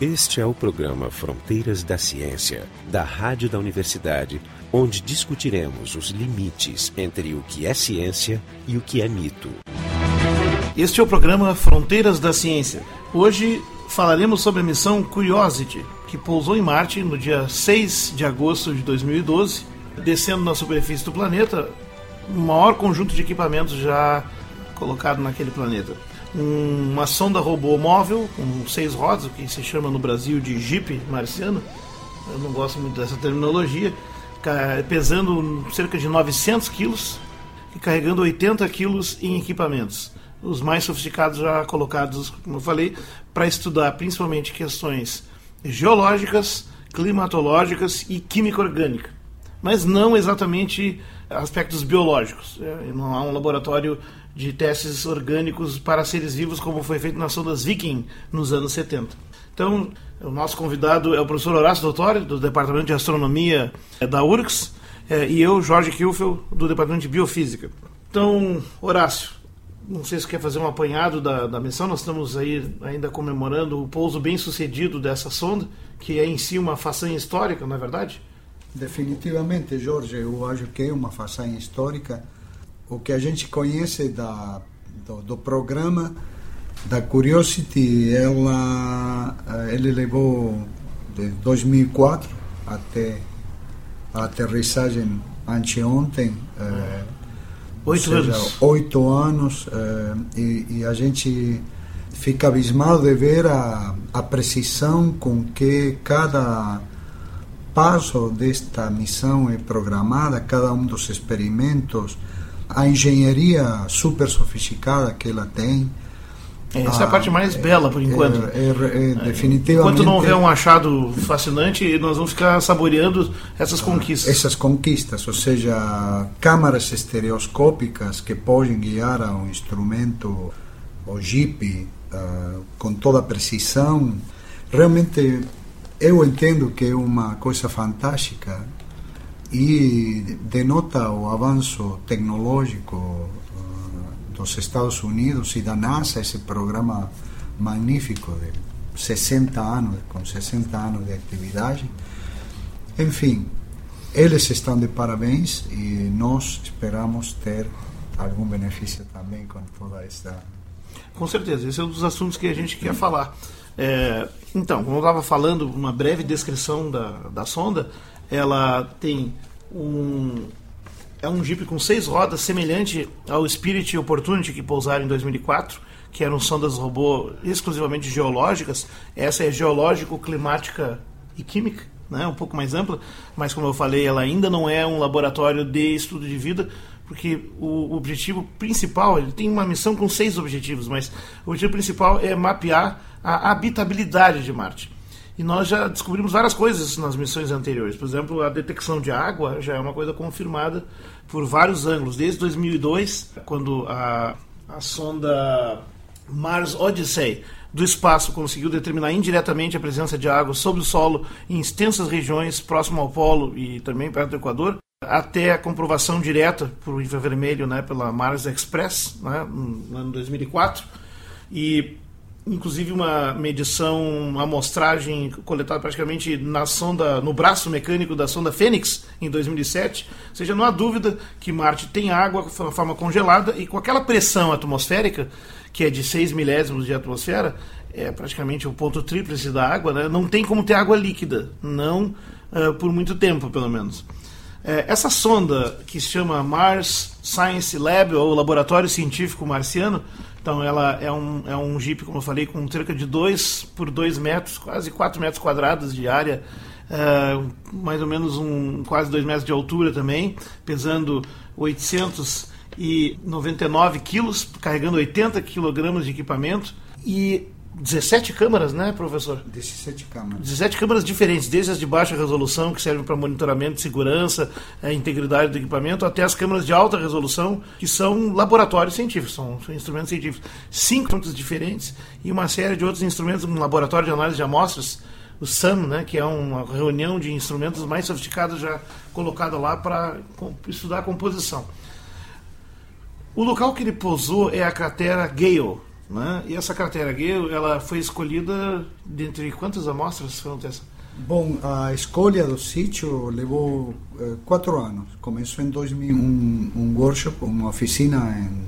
Este é o programa Fronteiras da Ciência, da Rádio da Universidade, onde discutiremos os limites entre o que é ciência e o que é mito. Este é o programa Fronteiras da Ciência. Hoje falaremos sobre a missão Curiosity, que pousou em Marte no dia 6 de agosto de 2012, descendo na superfície do planeta, o maior conjunto de equipamentos já colocado naquele planeta. Um, uma sonda robô móvel com seis rodas, o que se chama no Brasil de Jeep marciano, eu não gosto muito dessa terminologia, pesando cerca de 900 quilos e carregando 80 quilos em equipamentos. Os mais sofisticados já colocados, como eu falei, para estudar principalmente questões geológicas, climatológicas e química orgânica, mas não exatamente aspectos biológicos. É, não há um laboratório de testes orgânicos para seres vivos como foi feito nas sondas Viking nos anos 70. Então, o nosso convidado é o professor Horácio Dottori, do Departamento de Astronomia da URGS, é, e eu, Jorge Kilfel, do Departamento de Biofísica. Então, Horácio, não sei se quer fazer um apanhado da, da missão, nós estamos aí ainda comemorando o pouso bem sucedido dessa sonda, que é em si uma façanha histórica, não é verdade? Definitivamente, Jorge, eu acho que é uma façanha histórica. O que a gente conhece da, do, do programa da Curiosity, ela, eh, ele levou de 2004 até a aterrissagem anteontem. Eh, Oito seja, anos. Oito anos eh, e, e, a gente fica abismado de ver a, a precisão com que cada passo desta missão é programada, cada um dos experimentos, a engenharia super sofisticada que ela tem. Essa ah, é a parte mais bela por enquanto. É, é, é, definitivamente. Enquanto não houver um achado fascinante, nós vamos ficar saboreando essas conquistas. Essas conquistas, ou seja, câmaras estereoscópicas que podem guiar a um instrumento, o Jeep, uh, com toda precisão. Realmente, eu entendo que é uma coisa fantástica e denota o avanço tecnológico dos Estados Unidos e da NASA, esse programa magnífico de 60 anos, com 60 anos de atividade. Enfim, eles estão de parabéns e nós esperamos ter algum benefício também com toda esta. Com certeza, esse é um dos assuntos que a gente quer falar. É, então, como eu estava falando, uma breve descrição da, da sonda, ela tem um, é um Jeep com seis rodas, semelhante ao Spirit e Opportunity que pousaram em 2004, que eram sondas robô exclusivamente geológicas. Essa é geológico, climática e química, né? um pouco mais ampla, mas como eu falei, ela ainda não é um laboratório de estudo de vida, porque o objetivo principal, ele tem uma missão com seis objetivos, mas o objetivo principal é mapear a habitabilidade de Marte. E nós já descobrimos várias coisas nas missões anteriores. Por exemplo, a detecção de água já é uma coisa confirmada por vários ângulos. Desde 2002, quando a, a sonda Mars Odyssey do espaço conseguiu determinar indiretamente a presença de água sob o solo em extensas regiões próximo ao polo e também perto do Equador, até a comprovação direta por infravermelho né, pela Mars Express, né, no ano 2004. E inclusive uma medição, uma amostragem coletada praticamente na sonda, no braço mecânico da sonda Fênix em 2007. Ou seja, não há dúvida que Marte tem água de forma congelada e com aquela pressão atmosférica, que é de 6 milésimos de atmosfera, é praticamente o ponto tríplice da água, né? não tem como ter água líquida, não uh, por muito tempo, pelo menos. É, essa sonda que se chama Mars Science Lab, ou Laboratório Científico Marciano, então ela é um, é um Jeep, como eu falei, com cerca de 2 por 2 metros, quase 4 metros quadrados de área, uh, mais ou menos um, quase 2 metros de altura também, pesando 899 quilos, carregando 80 quilogramas de equipamento. E 17 câmaras, né, professor? 17 câmaras. 17 câmaras diferentes, desde as de baixa resolução, que servem para monitoramento de segurança, a integridade do equipamento, até as câmaras de alta resolução, que são laboratórios científicos, são, são instrumentos científicos. Cinco pontos diferentes e uma série de outros instrumentos, um laboratório de análise de amostras, o SAM, né, que é uma reunião de instrumentos mais sofisticados já colocado lá para estudar a composição. O local que ele pousou é a cratera Gale, Né? E essa cratera aqui, ela foi escolhida dentre quantas amostras foram dessa? Bom, a escolha do sítio levou eh, quatro anos. Começou em 2000, um, um workshop, uma oficina em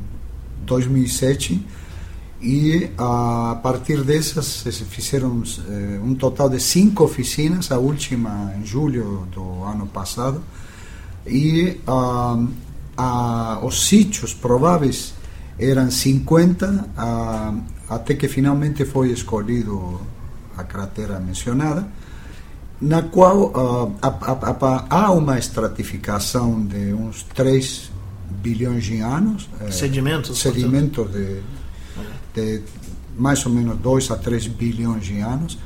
2007 e a partir dessas se fizeram eh, um total de cinco oficinas, a última em julho do ano passado e ah, os sítios prováveis eram 50 ah, até que finalmente foi escolhido a cratera mencionada na qual uh, há uma estratificação de uns 3 bilhões de anos. Eh, sedimentos. Sedimentos de, de, mais ou menos 2 a 3 bilhões de anos.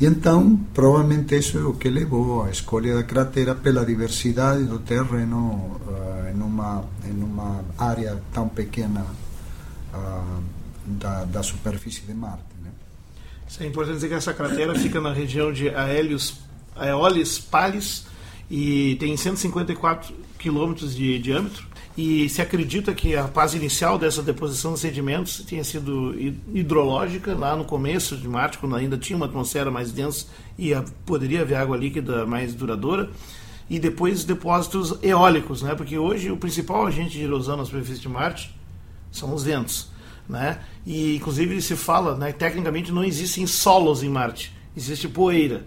E então, provavelmente isso é o que levou à escolha da cratera pela diversidade do terreno uh, em, uma, em uma área tão pequena da, da superfície de Marte. Né? Isso é importante dizer que essa cratera fica na região de Aélios Aeolis Pallis e tem 154 quilômetros de diâmetro. E se acredita que a fase inicial dessa deposição de sedimentos tenha sido hidrológica, lá no começo de Marte, quando ainda tinha uma atmosfera mais densa e poderia haver água líquida mais duradoura. E depois depósitos eólicos, né? porque hoje o principal agente de erosão na superfície de Marte são os ventos. Né? E inclusive se fala, né, tecnicamente não existem solos em Marte, existe poeira.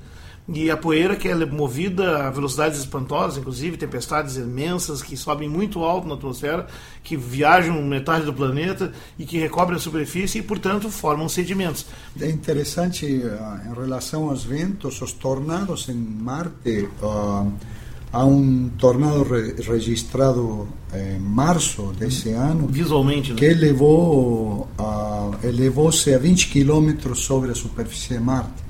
E a poeira que é movida a velocidades espantosas, inclusive tempestades imensas que sobem muito alto na atmosfera, que viajam metade do planeta e que recobrem a superfície e, portanto, formam sedimentos. É interessante uh, em relação aos ventos, os tornados em Marte. Uh, há um tornado re registrado em março desse ano. Visualmente, né? Que elevou, uh, elevou-se a 20 quilômetros sobre a superfície de Marte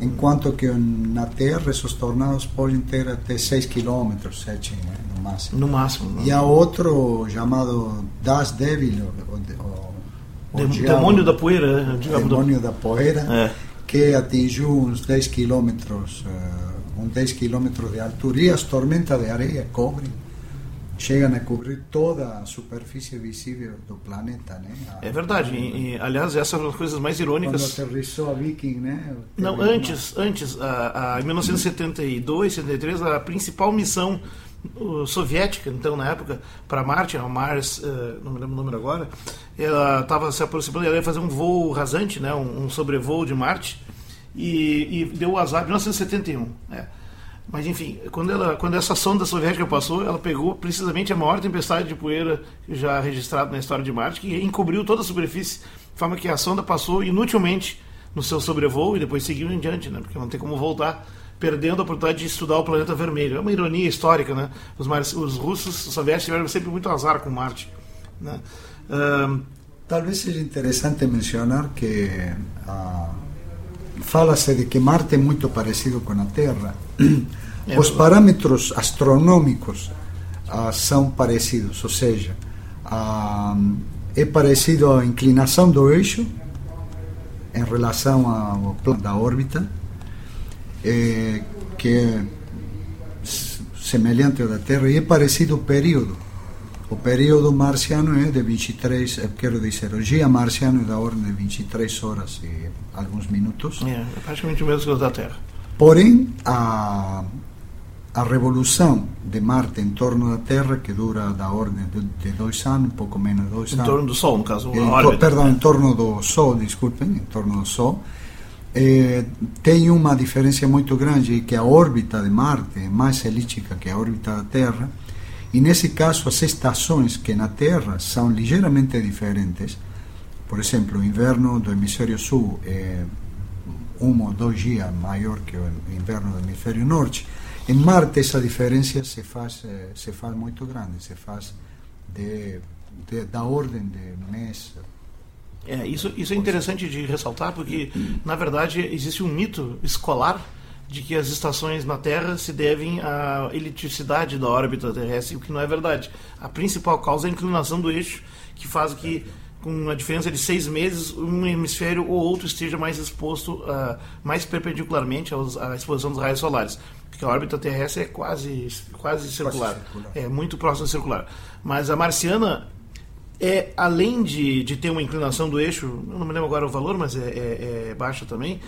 enquanto que na Terra esses tornados podem ter até 6 km, 7 né, no máximo. No máximo. Né? E há outro chamado Das Devil, o, o, o demônio da poeira, né? demônio da poeira, é. que atingiu uns 10 km, uh, uns 10 km de altura e as tormentas de areia cobrem chegam a cobrir toda a superfície visível do planeta, né? A, é verdade. E, e, aliás, essa é uma das coisas mais irônicas. Quando aterrissou a Viking, né? Não, antes, antes, a, a, em 1972, 73, a principal missão soviética, então na época, para Marte, a Mars, uh, não me lembro o número agora, ela estava se aproximando, ela ia fazer um voo rasante, né? Um sobrevoo de Marte e, e deu o azar, 1971, né? Mas enfim, quando, ela, quando essa sonda soviética passou, ela pegou precisamente a maior tempestade de poeira já registrada na história de Marte, que encobriu toda a superfície, de forma que a sonda passou inutilmente no seu sobrevoo e depois seguiu em diante, né? porque não tem como voltar, perdendo a oportunidade de estudar o planeta vermelho. É uma ironia histórica, né? Os, mar... os russos, os soviéticos tiveram sempre muito azar com Marte. Né? Um... Talvez seja interessante mencionar que uh, fala-se de que Marte é muito parecido com a Terra. É Os parâmetros astronômicos ah, são parecidos, ou seja, ah, é parecido a inclinação do eixo em relação ao plano da órbita, é, que é semelhante ao da Terra, e é parecido o período. O período marciano é de 23, quero dizer, o dia marciano é da ordem de 23 horas e alguns minutos. É, é praticamente o mesmo que o da Terra. Porém, a, a revolução de Marte em torno da Terra, que dura da ordem de, de dois anos, um pouco menos de dois em anos. Em torno do Sol, no caso, em, órbita. Perdão, em torno do Sol, desculpem, em torno do Sol. Eh, tem uma diferença muito grande, que a órbita de Marte é mais elíptica que a órbita da Terra, e nesse caso as estações que na Terra são ligeiramente diferentes, por exemplo, o inverno do hemisfério sul é um ou dois dias maior que o inverno do hemisfério norte. Em Marte essa diferença se faz eh, se faz muito grande, se faz de, de da ordem de mês. É, isso, isso é interessante de ressaltar porque, na verdade, existe um mito escolar de que as estações na Terra se devem à eliticidade da órbita terrestre, o que não é verdade. A principal causa é a inclinação do eixo, que faz que com uma diferença de seis meses, um hemisfério ou outro esteja mais exposto, uh, mais perpendicularmente aos, à exposição dos raios solares. Porque a órbita terrestre é quase, quase circular. Circular. É muito próximo a circular. Mas a marciana é além de, de ter uma inclinação do eixo, eu não me lembro agora o valor, mas é, é, é baixa também,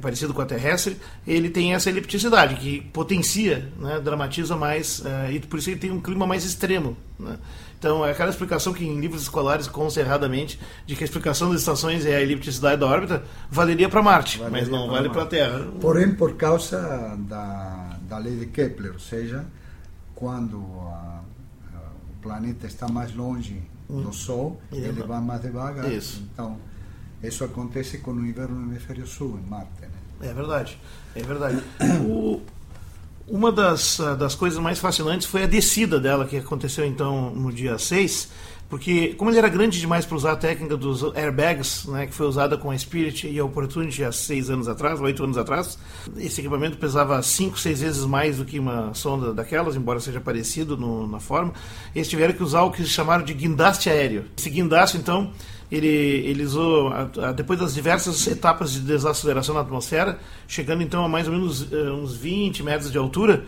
é parecido com a terrestre, ele tem essa elipticidade que potencia, né, dramatiza mais, uh, e por isso ele tem um clima mais extremo. Né? Então, é aquela explicação que em livros escolares consta erradamente de que a explicação das estações é a elipticidade da órbita, valeria para Marte, valeria mas não vale para a Terra. Porém, por causa da, da lei de Kepler, ou seja, quando a, a, o planeta está mais longe hum. do Sol, ele vai mais devagar. Isso. Então, isso acontece com o inverno no hemisfério sul, em Marte. Né? É verdade, é verdade. O, uma das, ah, das coisas mais fascinantes foi a descida dela, que aconteceu então no dia 6, porque como ele era grande demais para usar a técnica dos airbags, né, que foi usada com a Spirit e a Opportunity há seis anos atrás, oito anos atrás, esse equipamento pesava cinco, seis vezes mais do que uma sonda daquelas, embora seja parecido no, na forma, eles tiveram que usar o que chamaram de guindaste aéreo. Esse guindaste, então, ele, ele usou, depois das diversas etapas de desaceleração na atmosfera, chegando então a mais ou menos uh, uns 20 metros de altura,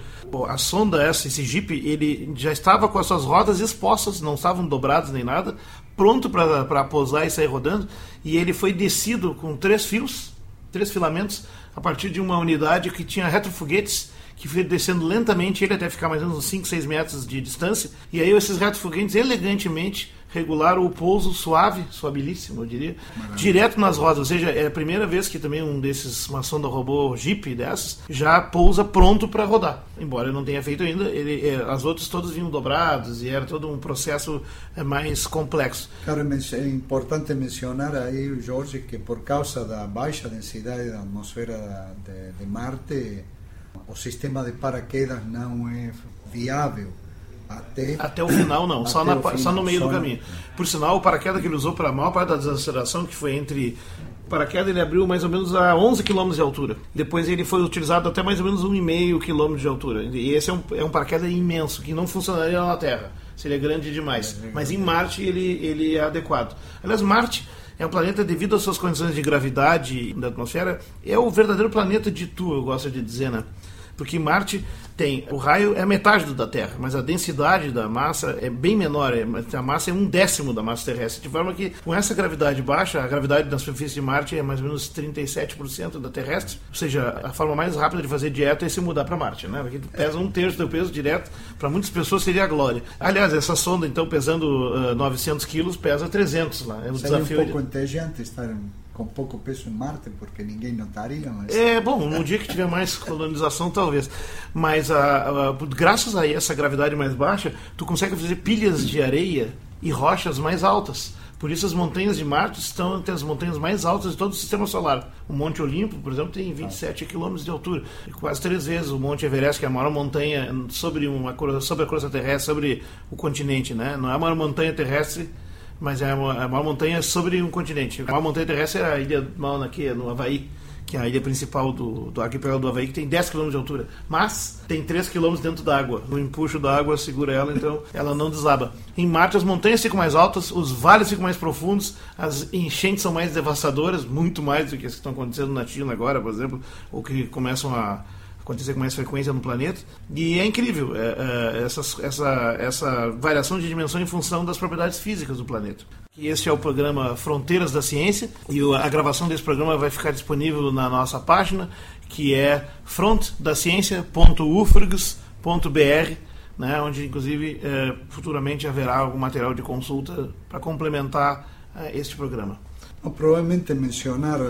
a sonda, essa, esse Jeep, ele já estava com as suas rodas expostas, não estavam dobradas nem nada, pronto para pousar e sair rodando, e ele foi descido com três fios, três filamentos, a partir de uma unidade que tinha retrofoguetes que foi descendo lentamente, ele até ficar mais ou menos uns 5, 6 metros de distância, e aí esses retrofoguetes elegantemente regular o pouso suave, suabilíssimo, eu diria, Maravilha. direto nas rodas. Ou seja, é a primeira vez que também um desses, uma sonda robô Jeep dessas, já pousa pronto para rodar. Embora eu não tenha feito ainda, ele, é, as outras todas vinham dobradas e era todo um processo é, mais complexo. Claro, é importante mencionar aí, Jorge, que por causa da baixa densidade da atmosfera de, de Marte, o sistema de paraquedas não é viável até, Até o final, não. Só, na, final, só no meio só do caminho. Por sinal, o paraquedas que ele usou para a maior parte da desaceleração, que foi entre paraquedas ele abriu mais ou menos a 11 km de altura. Depois ele foi utilizado até mais ou menos 1,5 km de altura. E esse é um, é um paraquedas imenso, que não funcionaria na Terra. Seria grande demais. É Mas em Marte ele, ele é adequado. Aliás, Marte é um planeta, devido às suas condições de gravidade da atmosfera, é o verdadeiro planeta de Tu, eu gosto de dizer, né? Porque Marte tem o raio é metade do da Terra, mas a densidade da massa é bem menor, é, a massa é um décimo da massa terrestre, de forma que com essa gravidade baixa, a gravidade da superfície de Marte é mais ou menos 37% da terrestre, ou seja, a forma mais rápida de fazer dieta é se mudar para Marte, né? Porque pesa um terço do peso direto, para muitas pessoas seria a glória. Aliás, essa sonda então pesando uh, 900 quilos pesa 300 lá, é um Seria desafio. um pouco de... estar com pouco peso em Marte, porque ninguém notaria. Mas... É, bom, num dia que tiver mais colonização, talvez. Mas a, a, graças a essa gravidade mais baixa, tu consegue fazer pilhas de areia e rochas mais altas. Por isso as montanhas de Marte estão entre as montanhas mais altas de todo o sistema solar. O Monte Olimpo, por exemplo, tem 27 quilômetros de altura, quase três vezes o Monte Everest, que é a maior montanha sobre, uma, sobre a crosta terrestre, sobre o continente. Né? Não é a maior montanha terrestre mas é uma, é uma montanha sobre um continente. A maior montanha terrestre é a ilha Mauna Kea, no Havaí, que é a ilha principal do, do arquipélago do Havaí, que tem 10 km de altura. Mas tem 3 km dentro d'água. O empuxo da água segura ela, então ela não desaba. Em Marte, as montanhas ficam mais altas, os vales ficam mais profundos, as enchentes são mais devastadoras, muito mais do que as que estão acontecendo na China agora, por exemplo, ou que começam a acontecer com mais frequência no planeta. E é incrível é, é, essa, essa, essa variação de dimensão em função das propriedades físicas do planeta. E este é o programa Fronteiras da Ciência e a gravação desse programa vai ficar disponível na nossa página, que é frontdaciencia.ufrgs.br, né, onde inclusive é, futuramente haverá algum material de consulta para complementar é, este programa. Provavelmente mencionar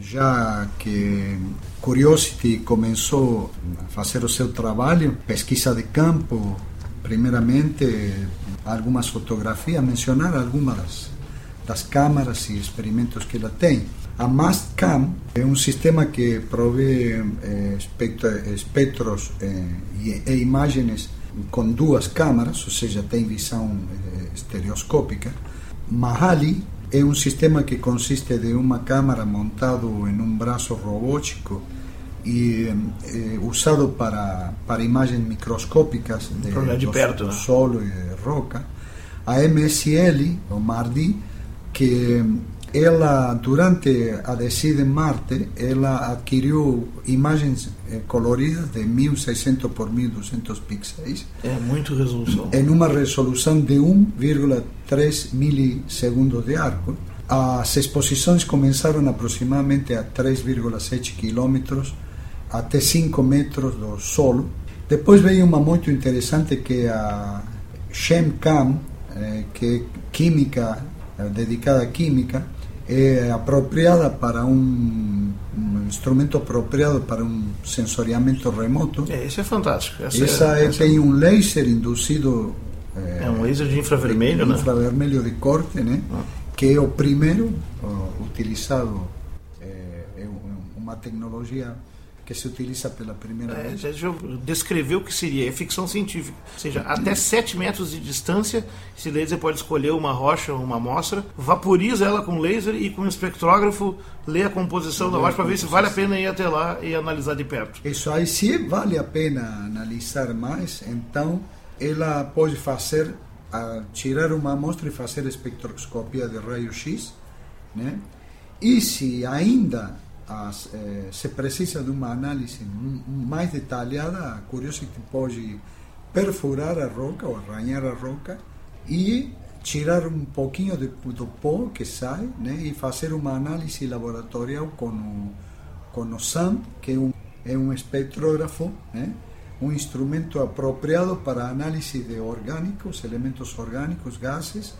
já que Curiosity começou a fazer o seu trabalho, pesquisa de campo, primeiramente algumas fotografias, mencionar algumas das, das câmaras e experimentos que ela tem. A Mastcam é um sistema que provê eh, espectros eh, e, e, imagens com duas câmaras, ou seja, tem visão eh, estereoscópica. Mahali é um sistema que consiste de uma câmara montado em um braço robótico e eh, usado para, para imagens microscópicas de, de perto, do né? solo e roca. A MSL, o MARDI, que ela durante a descida em Marte, ela adquiriu imagens eh, coloridas de 1600 por 1200 pixels. É muito resolução. Em uma resolução de 1,3 milissegundos de arco. As exposições começaram aproximadamente a 3,7 quilômetros até 5 metros do solo. Depois veio uma muito interessante que é a ShemCam, eh, que é química, eh, dedicada à química, é apropriada para um, instrumento apropriado para um sensoriamento remoto. É, isso é fantástico. Essa, essa, é, essa tem um laser induzido. É, é um laser de infravermelho, de, né? Infravermelho de corte, né? Ah. Que é o primeiro uh, utilizado. É, é uma tecnologia que se utiliza pela primeira é, vez. Já descreveu o que seria, é ficção científica. Ou seja, até 7 metros de distância, esse laser pode escolher uma rocha ou uma amostra, vaporiza ela com laser e com um espectrógrafo lê a composição da rocha para ver se vale a pena ir até lá e analisar de perto. Isso aí, se vale a pena analisar mais, então ela pode fazer, tirar uma amostra e fazer espectroscopia de raio-x, né? E se ainda as, eh, se precisa de uma análise mais detalhada, a Curiosity pode perfurar a roca ou arranhar a roca e tirar um pouquinho de, do pó que sai né, e fazer uma análise laboratorial com o, com o SAM, que é um, é um espectrógrafo, né, um instrumento apropriado para análise de orgânicos, elementos orgânicos, gases,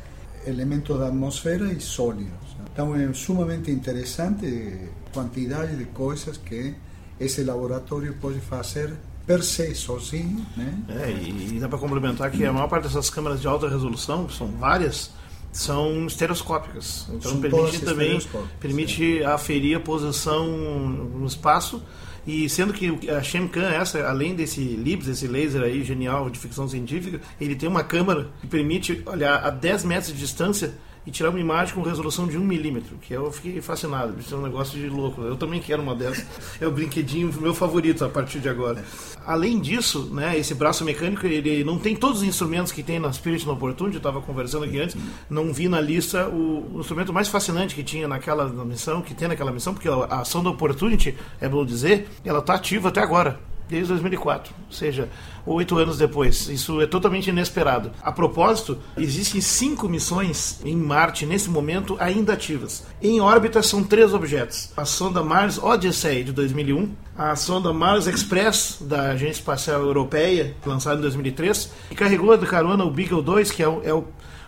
elementos da atmosfera e sólidos. Então é sumamente interessante a quantidade de coisas que esse laboratório pode fazer per se, sozinho. Né? É, e, dá para complementar que a maior parte dessas câmeras de alta resolução, que são várias, são estereoscópicas. Então são permite também permite aferir a posição no espaço e sendo que a Shemcan, essa, além desse LIBS, esse laser aí genial de ficção científica, ele tem uma câmera que permite olhar a 10 metros de distância e tirar uma imagem com resolução de 1 milímetro, que eu fiquei fascinado, isso é um negócio de louco. Eu também quero uma dessas. É o brinquedinho meu favorito a partir de agora. Além disso, né, esse braço mecânico, ele não tem todos os instrumentos que tem na Spirit no Opportunity, eu estava conversando aqui antes, não vi na lista o, o, instrumento mais fascinante que tinha naquela missão, que tem naquela missão, porque a ação da Opportunity, é bom dizer, ela está ativa até agora desde 2004, ou seja, oito anos depois. Isso é totalmente inesperado. A propósito, existem cinco missões em Marte nesse momento ainda ativas. Em órbita são três objetos: a sonda Mars Odyssey de 2001, a sonda Mars Express da Agência Espacial Europeia, lançada em 2003, e carregou de carona o Beagle 2, que é o, é o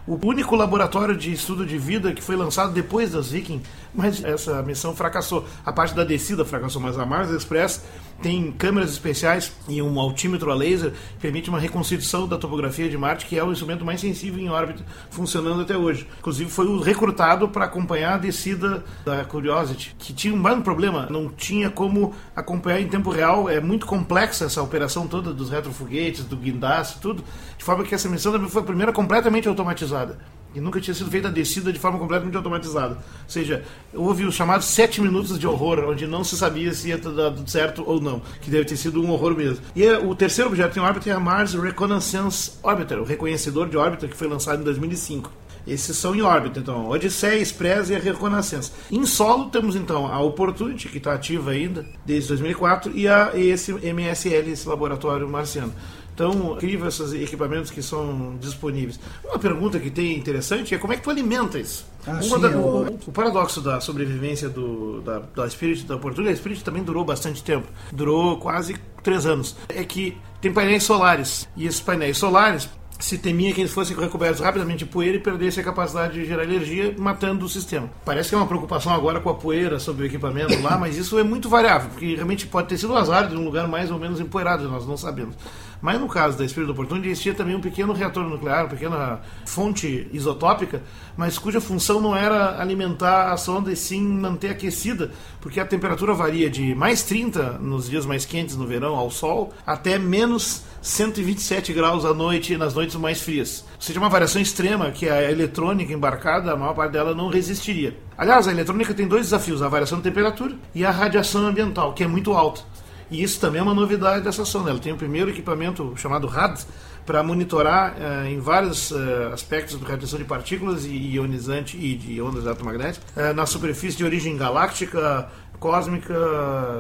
o único laboratório de estudo de vida que foi lançado depois das Viking, mas essa missão fracassou. A parte da descida fracassou, mas a Mars Express tem câmeras especiais e um altímetro a laser que permite uma reconstituição da topografia de Marte, que é o instrumento mais sensível em órbita funcionando até hoje. Inclusive foi recrutado para acompanhar a descida da Curiosity, que tinha um grande problema, não tinha como acompanhar em tempo real, é muito complexa essa operação toda dos retrofoguetes, do guindaste, tudo, de forma que essa missão também foi a primeira completamente automatizada e nunca tinha sido feita a descida de forma completamente automatizada. Ou seja, houve os chamados sete minutos de horror, onde não se sabia se ia dar tudo certo ou não, que deve ter sido um horror mesmo. E é, o terceiro objeto em órbita é a Mars Reconnaissance Orbiter, o reconhecedor de órbita que foi lançado em 2005. Esses são em órbita, então, Odisseia, Express e a Reconnaissance. Em solo temos então a Opportunity, que está ativa ainda desde 2004, e a esse MSL, esse laboratório marciano. Então, incrível esses equipamentos que são disponíveis. Uma pergunta que tem interessante é como é que tu alimenta isso? Ah, sim, da, o, o, paradoxo da sobrevivência do, da, da Spirit da Oportunidade, a Spirit também durou bastante tempo. Durou quase três anos. É que tem painéis solares. E esses painéis solares se temia que eles fossem recobertos rapidamente de poeira e perdessem a capacidade de gerar energia, matando o sistema. Parece que é uma preocupação agora com a poeira sobre o equipamento lá, mas isso é muito variável, porque realmente pode ter sido um azar de um lugar mais ou menos empoeirado, nós não sabemos. Mas no caso da Espírito Oportunidade existia também um pequeno reator nuclear, uma pequena fonte isotópica, mas cuja função não era alimentar a sonda e sim manter aquecida, porque a temperatura varia de mais 30 nos dias mais quentes no verão ao sol até menos 127 graus à noite nas noites mais frias. Ou seja, uma variação extrema que a eletrônica embarcada, a maior parte dela não resistiria. Aliás, a eletrônica tem dois desafios: a variação de temperatura e a radiação ambiental, que é muito alta. E isso também é uma novidade dessa sonda. Ela tem o primeiro equipamento chamado RAD para monitorar uh, em vários uh, aspectos de radiação de partículas e ionizante e de ondas eletromagnéticas uh, na superfície de origem galáctica, cósmica,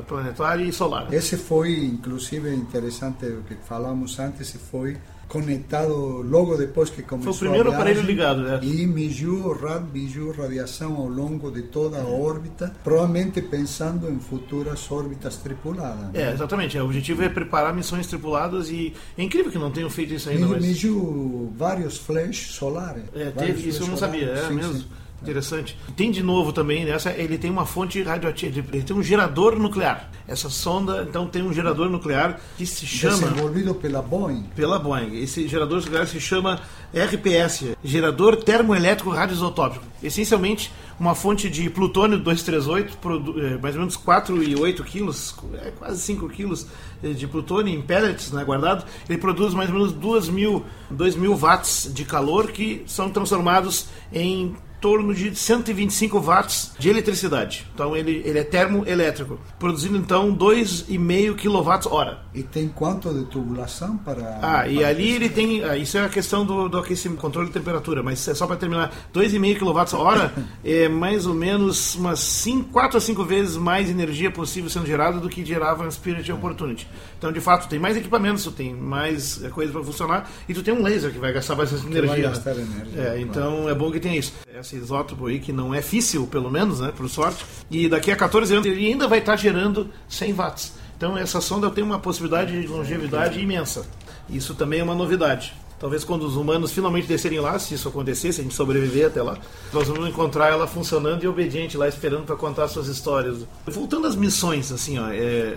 planetária e solar. Esse foi, inclusive, interessante o que falamos antes, foi conectado logo depois que começou Foi o primeiro aparelho ligado, né? E mediu, mediu radiação ao longo de toda a órbita, provavelmente pensando em futuras órbitas tripuladas. Né? É, exatamente. O objetivo é preparar missões tripuladas e é incrível que não tenham feito isso ainda. Mas... Mediu vários flashes solares. É, teve, isso eu não sabia, é sim, mesmo. Sim. Interessante. Tem de novo também nessa, ele tem uma fonte radioativa, ele tem um gerador nuclear. Essa sonda, então, tem um gerador nuclear que se chama. Desenvolvido pela Boeing. Pela Boeing. Esse gerador nuclear se chama RPS Gerador Termoelétrico Radioisotópico. Essencialmente, uma fonte de plutônio 238, eh, mais ou menos 4,8 quilos, é quase 5 quilos eh, de plutônio em pellets né, guardado. Ele produz mais ou menos 2 mil, 2 mil watts de calor que são transformados em torno de 125 watts de eletricidade. Então ele, ele é termoelétrico, produzindo então 2,5 kWh. E tem quanto de tubulação para. Ah, e ali ele tem. Ah, isso é a questão do, do aquecimento, controle de temperatura, mas é só para terminar: 2,5 kWh é mais ou menos umas 5, 4 a 5 vezes mais energia possível sendo gerada do que gerava a Spirit Opportunity. Então, de fato, tem mais equipamentos, tu tem mais eh, coisas para funcionar e tu tem um laser que vai gastar bastante energia. Vai gastar energia. É, então claro. é bom que tenha isso. Esse isótopo aí que não é físsil, pelo menos, né, por sorte, e daqui a 14 anos ele ainda vai estar gerando 100 watts. Então essa sonda tem uma possibilidade de longevidade imensa. Isso também é uma novidade. Talvez quando os humanos finalmente descerem lá, se isso acontecer, se a gente sobreviver até lá, nós vamos encontrar ela funcionando e obediente lá, esperando para contar suas histórias. Voltando às missões, assim, ó, é, é,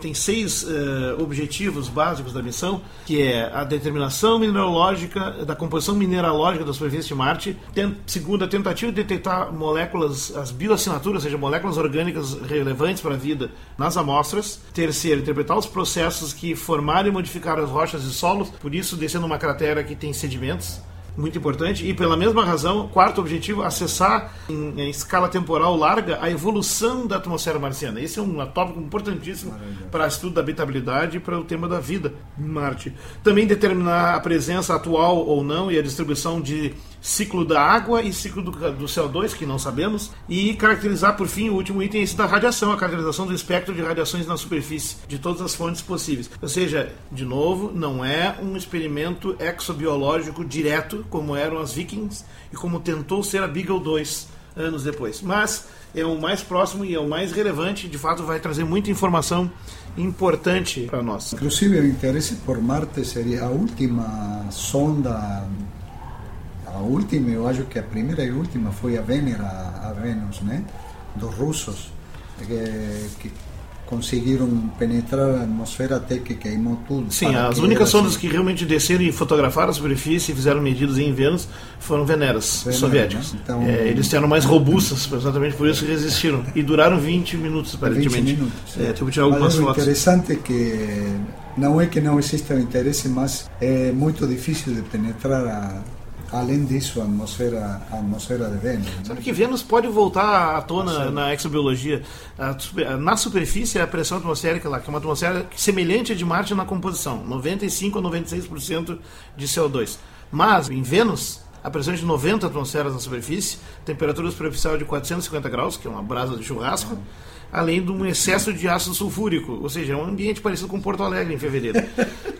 tem seis é, objetivos básicos da missão, que é a determinação mineralógica, da composição mineralógica da superfície de Marte, tem, segunda, a tentativa de detectar moléculas, as bioassinaturas, ou seja, moléculas orgânicas relevantes para a vida nas amostras. Terceiro, interpretar os processos que formaram e modificaram as rochas e solos, por isso descendo uma cratera que tem sedimentos, muito importante. E pela mesma razão, quarto objetivo, acessar em, em escala temporal larga a evolução da atmosfera marciana. Esse é um tópico importantíssimo para estudo da habitabilidade e para o tema da vida em Marte. Também determinar a presença atual ou não e a distribuição de ciclo da água e ciclo do, do, CO2, que não sabemos, e caracterizar, por fim, o último item esse da radiação, a caracterização do espectro de radiações na superfície, de todas as fontes possíveis. Ou seja, de novo, não é um experimento exobiológico direto, como eram as Vikings e como tentou ser a Beagle 2 anos depois. Mas é o mais próximo e é o mais relevante, de fato vai trazer muita informação importante para nós. Inclusive o interesse por Marte seria a última sonda última, eu acho que a primeira e última foi a Vênera, a Vênus, né? Dos russos, que, que conseguiram penetrar a atmosfera até que queimou tudo. Sim, as únicas sondas que realmente desceram e fotografaram a superfície e fizeram medidas em Vênus foram Veneras, Venera, soviéticas. Né? Então, é, eles eram mais robustas, exatamente por isso que resistiram. E duraram 20 minutos, aparentemente. 20 minutos. É, tipo, tirar algumas fotos. interessante é que não é que não exista interesse, mas é muito difícil de penetrar a Além disso, a atmosfera, a atmosfera de Vênus. Né? Sabe que Vênus pode voltar à tona na exobiologia. Na superfície, a pressão atmosférica lá, que é uma atmosfera semelhante à de Marte na composição, 95 a 96% de CO2. Mas em Vênus, a pressão é de 90 atmosferas na superfície, temperatura superficial de 450 graus, que é uma brasa de churrasco além de um excesso de ácido sulfúrico, ou seja, é um ambiente parecido com Porto Alegre em fevereiro.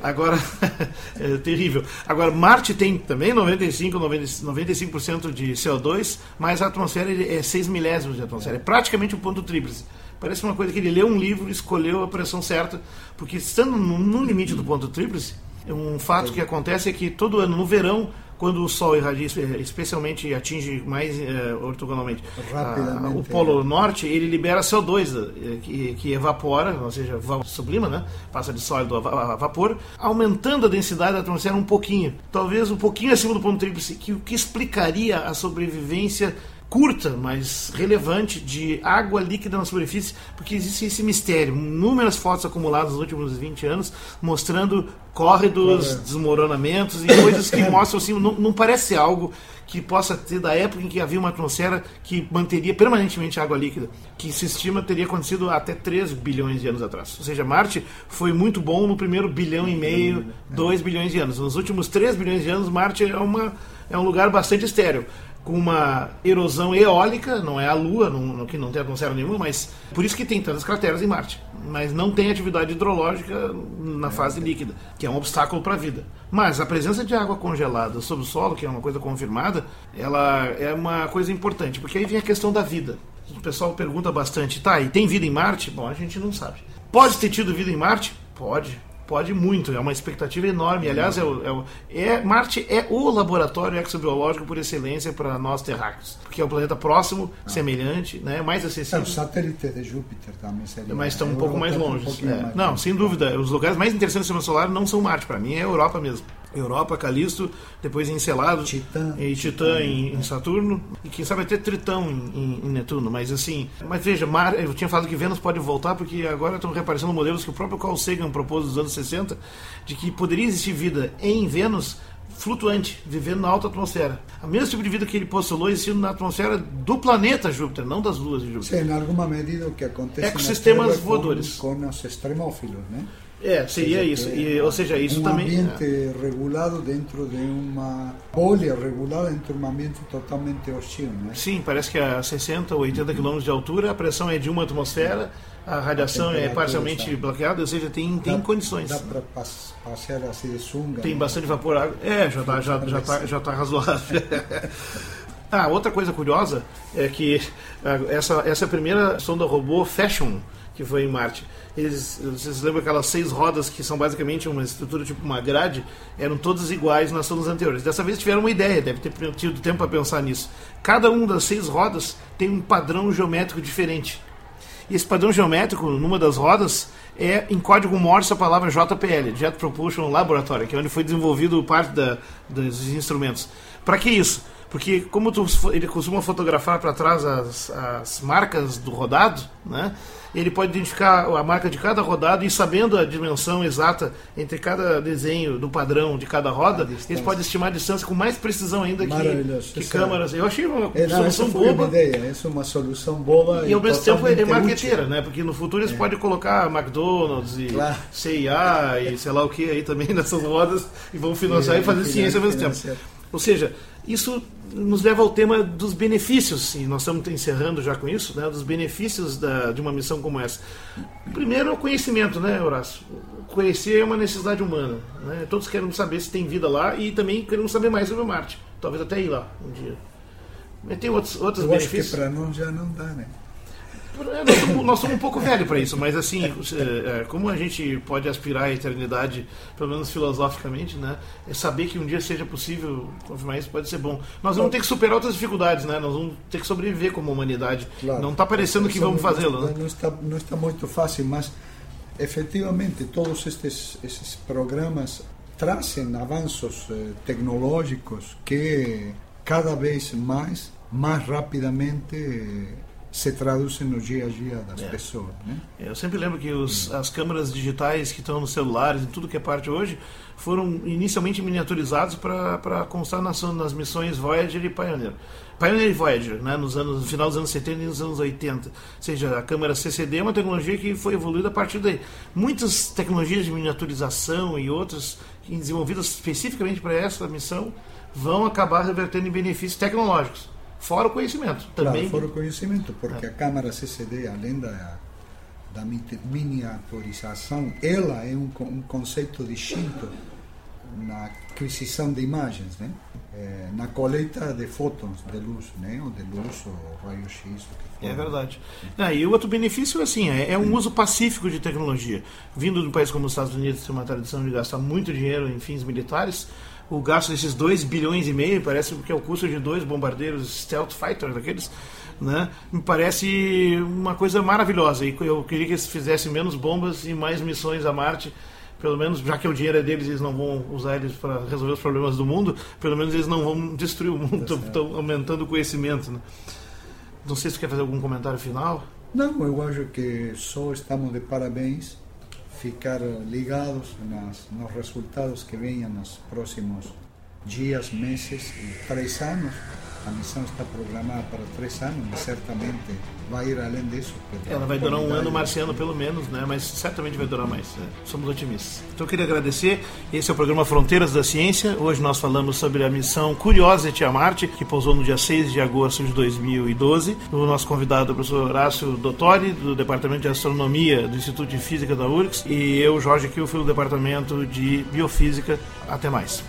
Agora, é terrível. Agora, Marte tem também 95, 95% de CO2, mas a atmosfera é 6 milésimos de atmosfera, é praticamente um ponto tríplice. Parece uma coisa que ele leu um livro e escolheu a pressão certa, porque estando no limite do ponto tríplice, um fato que acontece é que todo ano, no verão, quando o Sol irradia, especialmente atinge mais é, ortogonalmente a, o Polo é. Norte, ele libera CO2, eh, que, que evapora, ou seja, sublima, né? passa de sólido a, vapor, aumentando a densidade da atmosfera um pouquinho, talvez um pouquinho acima do ponto tríplice, que o que explicaria a sobrevivência curta, mas relevante de água líquida na superfície, porque existe esse mistério. Inúmeras fotos acumuladas nos últimos 20 anos mostrando córredos, desmoronamentos e coisas que mostram assim, não, não parece algo que possa ter da época em que havia uma atmosfera que manteria permanentemente água líquida, que se estima teria acontecido até 3 bilhões de anos atrás. Ou seja, Marte foi muito bom no primeiro bilhão e meio, 2 bilhões de anos. Nos últimos 3 bilhões de anos, Marte é, uma, é um lugar bastante estéreo com uma erosão eólica, não é a Lua, não, que não tem atmosfera nenhuma, mas por isso que tem tantas crateras em Marte. Mas não tem atividade hidrológica na fase líquida, que é um obstáculo para a vida. Mas a presença de água congelada sob o solo, que é uma coisa confirmada, ela é uma coisa importante, porque aí vem a questão da vida. O pessoal pergunta bastante, tá, e tem vida em Marte? Bom, a gente não sabe. Pode ter tido vida em Marte? Pode Pode muito, é uma expectativa enorme. Aliás, é, o, é, o, é Marte é o laboratório exobiológico por excelência para nós terráqueos, porque é um planeta próximo, ah. semelhante, né, mais acessível. É, o satélite de Júpiter também seria. Mas estão um pouco mais longe. Um é. não, sem dúvida. Os lugares mais interessantes do sistema solar não são Marte, para mim é a Europa mesmo. Europa, Calisto, depois Encelado Titã, e Titã, em, em, Saturno e quem sabe até Tritão em, em, Netuno, mas assim, mas veja, Mar, eu tinha falado que Vênus pode voltar porque agora estão reaparecendo modelos que o próprio Carl Sagan propôs nos anos 60 de que poderia existir vida em Vênus flutuante, vivendo na alta atmosfera. O mesmo tipo de vida que ele postulou existindo na atmosfera do planeta Júpiter, não das luas de Júpiter. Sim, em alguma medida o que acontece Ecossistemas voadores. Com, com os extremófilos, né? É, seria seja, isso. E, ou seja, isso um também. Um ambiente é. regulado dentro de uma bolha regulada dentro de um ambiente totalmente hostil, né? Sim, parece que a 60 ou 80 km de altura a pressão é de uma atmosfera, a radiação a é parcialmente sabe? bloqueada, ou seja, tem, tem dá, condições. Dá para passear assim de sunga. Tem né? bastante vapor água. É, já está já, já tá, já tá razoável. ah, outra coisa curiosa é que ah, essa, essa primeira sonda robô Fashion, que foi em Marte eles, vocês lembram aquelas seis rodas que são basicamente uma estrutura tipo uma grade? Eram todas iguais nas sondas anteriores. Dessa vez tiveram uma ideia, deve ter tido tempo para pensar nisso. Cada uma das seis rodas tem um padrão geométrico diferente. E esse padrão geométrico, numa das rodas, é em código Morse a palavra JPL, Jet Propulsion Laboratory, que é onde foi desenvolvido parte da, dos instrumentos. Para que isso? Porque como tu, ele costuma fotografar para trás as, as marcas do rodado, né? ele pode identificar a marca de cada rodada e sabendo a dimensão exata entre cada desenho do padrão de cada roda, ele pode estimar a distância com mais precisão ainda que, que câmeras. Eu achei uma é, não, solução boba. Uma ideia. Essa é uma solução boa e, ao mesmo tempo é marqueteira, né? Porque no futuro eles é. podem colocar McDonald's e claro. CIA e sei lá o que aí também nessas rodas e vão financiar é, e fazer ciência ao mesmo tempo. Ou seja, isso nos leva ao tema dos benefícios, e nós estamos encerrando já com isso, né, dos benefícios da, de uma missão como essa. Primeiro é o conhecimento, né, Horácio? Conhecer é uma necessidade humana. Né? Todos querem saber se tem vida lá e também queremos saber mais sobre Marte. Talvez até ir lá um dia. Mas tem outros, outros Eu benefícios. Para nós já não dá, né? Nós somos, nós somos um pouco velhos para isso, mas assim, é, é, como a gente pode aspirar à eternidade, pelo menos filosoficamente, né? É saber que um dia seja possível confirmar isso pode ser bom. Nós vamos ter que superar outras dificuldades, né? Nós vamos ter que sobreviver como humanidade. Claro. Não está parecendo que vamos fazê-lo. Né? Não, está, não está muito fácil, mas efetivamente todos estes, esses programas trazem avanços eh, tecnológicos que cada vez mais, mais rapidamente se traduzem no dia a dia das é. pessoas. Né? Eu sempre lembro que os, as câmeras digitais que estão nos celulares e tudo que é parte hoje foram inicialmente miniaturizados para constar nas, nas missões Voyager e Pioneer. Pioneer e Voyager, né, nos anos, no final dos anos 70 e nos anos 80. Ou seja, a câmera CCD é uma tecnologia que foi evoluída a partir daí. Muitas tecnologias de miniaturização e outras desenvolvidas especificamente para essa missão vão acabar revertendo em benefícios tecnológicos. Fora o conhecimento também. Claro, fora o conhecimento, porque é. a câmara CCD, além da, da miniaturização, ela é um, um conceito distinto na aquisição de imagens, né? É, na coleta de fótons de luz, né? ou de luz ou raio-x. É verdade. Ah, e o outro benefício assim, é, é, um uso pacífico de tecnologia. Vindo de um país como os Estados Unidos, que tem uma tradição de gastar muito dinheiro em fins militares, o gasto desses 2 bilhões e meio, parece que é o custo de dois bombardeiros Stealth Fighter daqueles, né? Me parece uma coisa maravilhosa. E eu queria que eles fizessem menos bombas e mais missões a Marte. Pelo menos, já que o dinheiro é deles, eles não vão usar eles para resolver os problemas do mundo, pelo menos eles não vão destruir o mundo, estão tá aumentando o conhecimento. Né? Não sei se você quer fazer algum comentário final. Não, eu acho que só estamos de parabéns. Ficar ligados nas, nos resultados que venham nos próximos dias, meses e três anos. A missão está programada para três anos, mas certamente vai ir além disso. Ela vai durar um ano marciano pelo menos, né? Mas certamente vai durar mais. Né? Somos otimistas. Então eu queria agradecer. Esse é o programa Fronteiras da Ciência. Hoje nós falamos sobre a missão Curiosity a Marte, que pousou no dia 6 de agosto de 2012. O nosso convidado é o professor Horácio Dottori, do Departamento de Astronomia do Instituto de Física da URGS, e eu, Jorge Kilfield, do Departamento de Biofísica. Até mais.